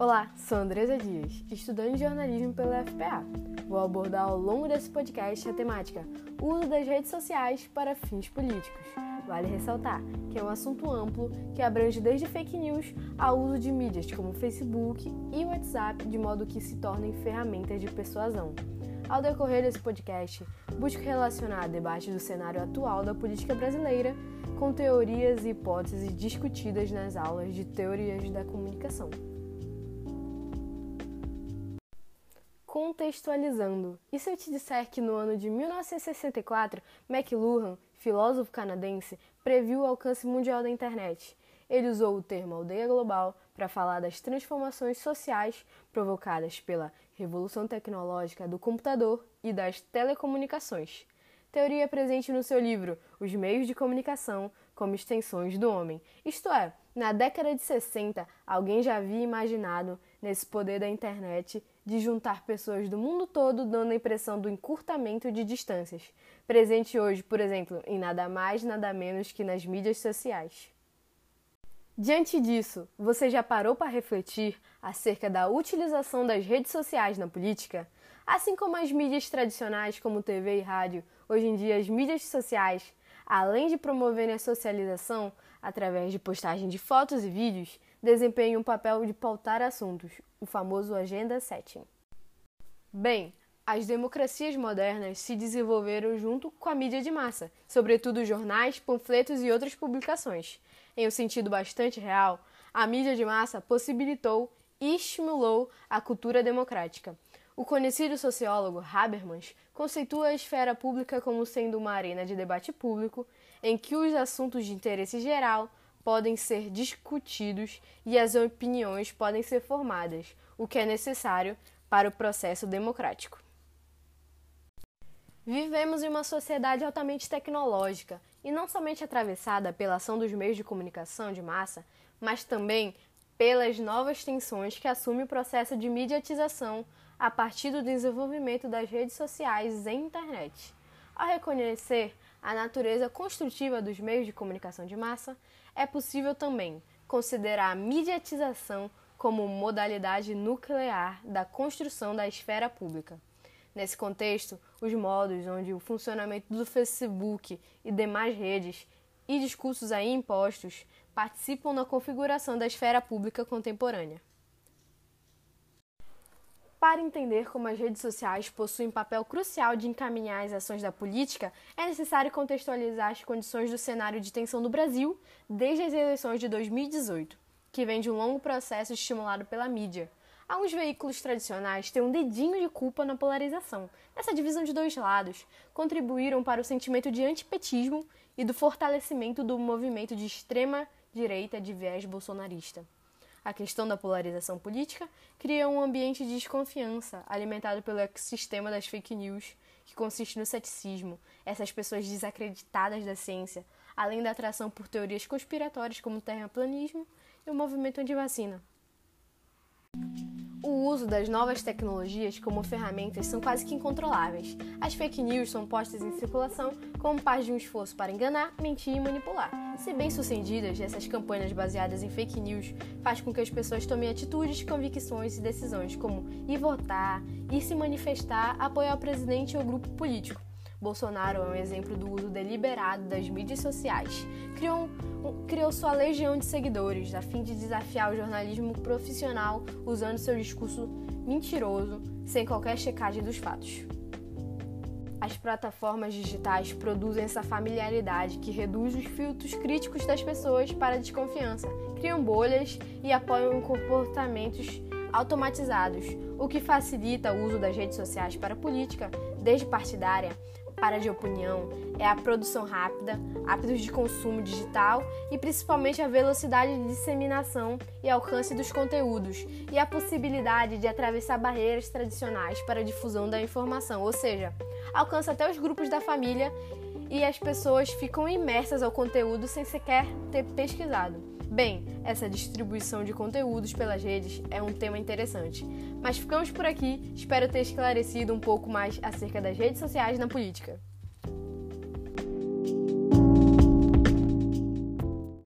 Olá, sou Andresa Dias, estudante de jornalismo pela FPA. Vou abordar ao longo desse podcast a temática uso das redes sociais para fins políticos. Vale ressaltar que é um assunto amplo que abrange desde fake news ao uso de mídias como Facebook e WhatsApp, de modo que se tornem ferramentas de persuasão. Ao decorrer desse podcast, busco relacionar debate do cenário atual da política brasileira com teorias e hipóteses discutidas nas aulas de teorias da comunicação. Contextualizando, e se eu te disser que no ano de 1964, McLuhan, filósofo canadense, previu o alcance mundial da internet? Ele usou o termo aldeia global para falar das transformações sociais provocadas pela revolução tecnológica do computador e das telecomunicações. Teoria presente no seu livro Os Meios de Comunicação como Extensões do Homem. Isto é, na década de 60, alguém já havia imaginado nesse poder da internet de juntar pessoas do mundo todo, dando a impressão do encurtamento de distâncias, presente hoje, por exemplo, em nada mais, nada menos que nas mídias sociais. Diante disso, você já parou para refletir acerca da utilização das redes sociais na política? Assim como as mídias tradicionais, como TV e rádio, hoje em dia as mídias sociais, além de promoverem a socialização através de postagem de fotos e vídeos, desempenham um papel de pautar assuntos, o famoso agenda setting. Bem, as democracias modernas se desenvolveram junto com a mídia de massa, sobretudo jornais, panfletos e outras publicações. Em um sentido bastante real, a mídia de massa possibilitou e estimulou a cultura democrática. O conhecido sociólogo Habermas conceitua a esfera pública como sendo uma arena de debate público em que os assuntos de interesse geral podem ser discutidos e as opiniões podem ser formadas, o que é necessário para o processo democrático. Vivemos em uma sociedade altamente tecnológica e não somente atravessada pela ação dos meios de comunicação de massa, mas também pelas novas tensões que assume o processo de mediatização a partir do desenvolvimento das redes sociais e internet. Ao reconhecer a natureza construtiva dos meios de comunicação de massa, é possível também considerar a mediatização como modalidade nuclear da construção da esfera pública. Nesse contexto, os modos onde o funcionamento do Facebook e demais redes e discursos aí impostos participam na configuração da esfera pública contemporânea. Para entender como as redes sociais possuem papel crucial de encaminhar as ações da política, é necessário contextualizar as condições do cenário de tensão do Brasil desde as eleições de 2018, que vem de um longo processo estimulado pela mídia. Alguns veículos tradicionais têm um dedinho de culpa na polarização. Essa divisão de dois lados contribuíram para o sentimento de antipetismo e do fortalecimento do movimento de extrema direita de viés bolsonarista. A questão da polarização política cria um ambiente de desconfiança alimentado pelo ecossistema das fake news, que consiste no ceticismo, essas pessoas desacreditadas da ciência, além da atração por teorias conspiratórias como o terraplanismo e o movimento anti-vacina. O uso das novas tecnologias como ferramentas são quase que incontroláveis. As fake news são postas em circulação como parte de um esforço para enganar, mentir e manipular. Se bem sucedidas, essas campanhas baseadas em fake news fazem com que as pessoas tomem atitudes, convicções e decisões como ir votar, ir se manifestar, apoiar o presidente ou grupo político. Bolsonaro é um exemplo do uso deliberado das mídias sociais. Criou, um, criou sua legião de seguidores a fim de desafiar o jornalismo profissional usando seu discurso mentiroso, sem qualquer checagem dos fatos. As plataformas digitais produzem essa familiaridade que reduz os filtros críticos das pessoas para a desconfiança, criam bolhas e apoiam comportamentos automatizados, o que facilita o uso das redes sociais para política, desde partidária para de opinião é a produção rápida, hábitos de consumo digital e principalmente a velocidade de disseminação e alcance dos conteúdos e a possibilidade de atravessar barreiras tradicionais para a difusão da informação, ou seja, alcança até os grupos da família e as pessoas ficam imersas ao conteúdo sem sequer ter pesquisado. Bem, essa distribuição de conteúdos pelas redes é um tema interessante, mas ficamos por aqui. Espero ter esclarecido um pouco mais acerca das redes sociais na política.